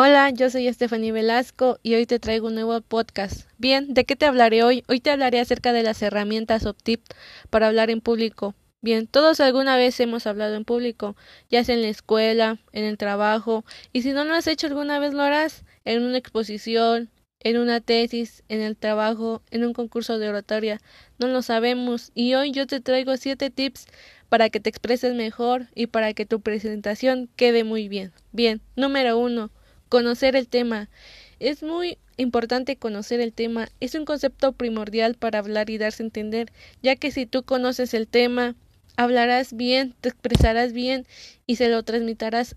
Hola, yo soy Stephanie Velasco y hoy te traigo un nuevo podcast. Bien, ¿de qué te hablaré hoy? Hoy te hablaré acerca de las herramientas o tips para hablar en público. Bien, todos alguna vez hemos hablado en público, ya sea en la escuela, en el trabajo, y si no lo has hecho alguna vez lo harás en una exposición, en una tesis, en el trabajo, en un concurso de oratoria. No lo sabemos y hoy yo te traigo siete tips para que te expreses mejor y para que tu presentación quede muy bien. Bien, número uno, Conocer el tema. Es muy importante conocer el tema. Es un concepto primordial para hablar y darse a entender, ya que si tú conoces el tema, hablarás bien, te expresarás bien y se lo transmitirás,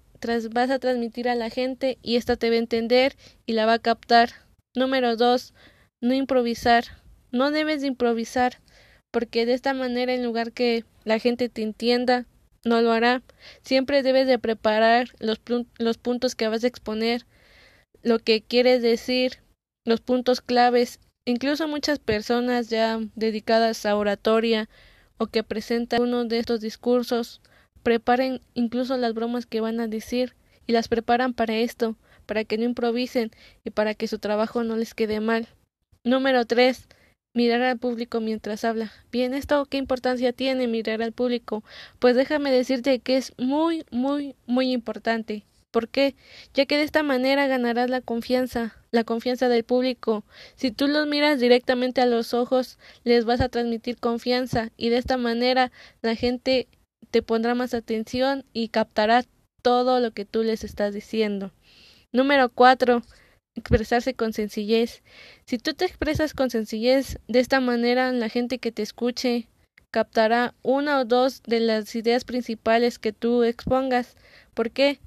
vas a transmitir a la gente y ésta te va a entender y la va a captar. Número dos, no improvisar. No debes de improvisar, porque de esta manera, en lugar que la gente te entienda, no lo hará. Siempre debes de preparar los, los puntos que vas a exponer, lo que quieres decir, los puntos claves. Incluso muchas personas ya dedicadas a oratoria o que presentan uno de estos discursos preparen incluso las bromas que van a decir y las preparan para esto, para que no improvisen y para que su trabajo no les quede mal. Número tres mirar al público mientras habla. Bien, ¿esto qué importancia tiene mirar al público? Pues déjame decirte que es muy, muy, muy importante. ¿Por qué? Ya que de esta manera ganarás la confianza, la confianza del público. Si tú los miras directamente a los ojos, les vas a transmitir confianza y de esta manera la gente te pondrá más atención y captará todo lo que tú les estás diciendo. Número cuatro, expresarse con sencillez. Si tú te expresas con sencillez, de esta manera la gente que te escuche captará una o dos de las ideas principales que tú expongas. ¿Por qué?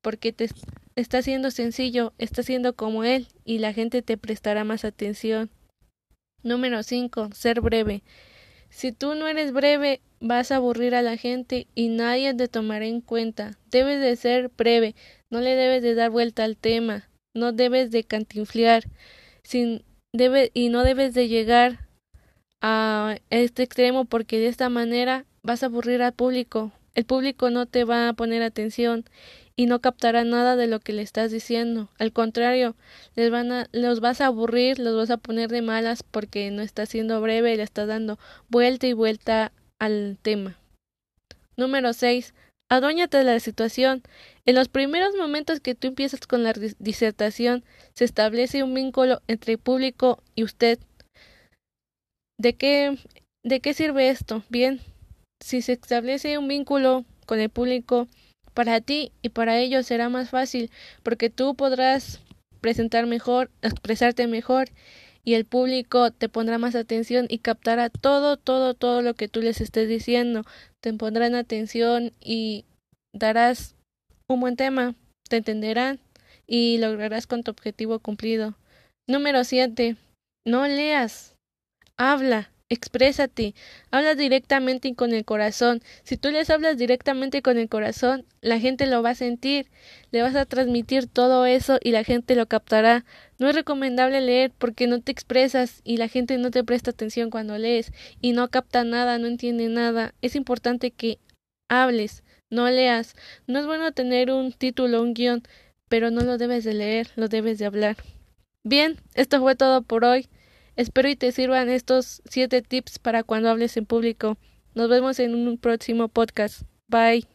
Porque te está siendo sencillo, está siendo como él y la gente te prestará más atención. Número 5. Ser breve. Si tú no eres breve, vas a aburrir a la gente y nadie te tomará en cuenta. Debes de ser breve, no le debes de dar vuelta al tema no debes de cantinflear sin, debe, y no debes de llegar a este extremo porque de esta manera vas a aburrir al público. El público no te va a poner atención y no captará nada de lo que le estás diciendo. Al contrario, les van a, los vas a aburrir, los vas a poner de malas porque no estás siendo breve y le estás dando vuelta y vuelta al tema. Número 6. Adóñate de la situación. En los primeros momentos que tú empiezas con la disertación, se establece un vínculo entre el público y usted. ¿De qué, ¿De qué sirve esto? Bien, si se establece un vínculo con el público, para ti y para ellos será más fácil, porque tú podrás presentar mejor, expresarte mejor y el público te pondrá más atención y captará todo, todo, todo lo que tú les estés diciendo. Te pondrán atención y darás un buen tema, te entenderán y lograrás con tu objetivo cumplido. Número 7. No leas, habla. Exprésate, habla directamente y con el corazón. Si tú les hablas directamente con el corazón, la gente lo va a sentir, le vas a transmitir todo eso y la gente lo captará. No es recomendable leer porque no te expresas y la gente no te presta atención cuando lees y no capta nada, no entiende nada. Es importante que hables, no leas. No es bueno tener un título, un guion, pero no lo debes de leer, lo debes de hablar. Bien, esto fue todo por hoy. Espero y te sirvan estos siete tips para cuando hables en público. Nos vemos en un próximo podcast. Bye.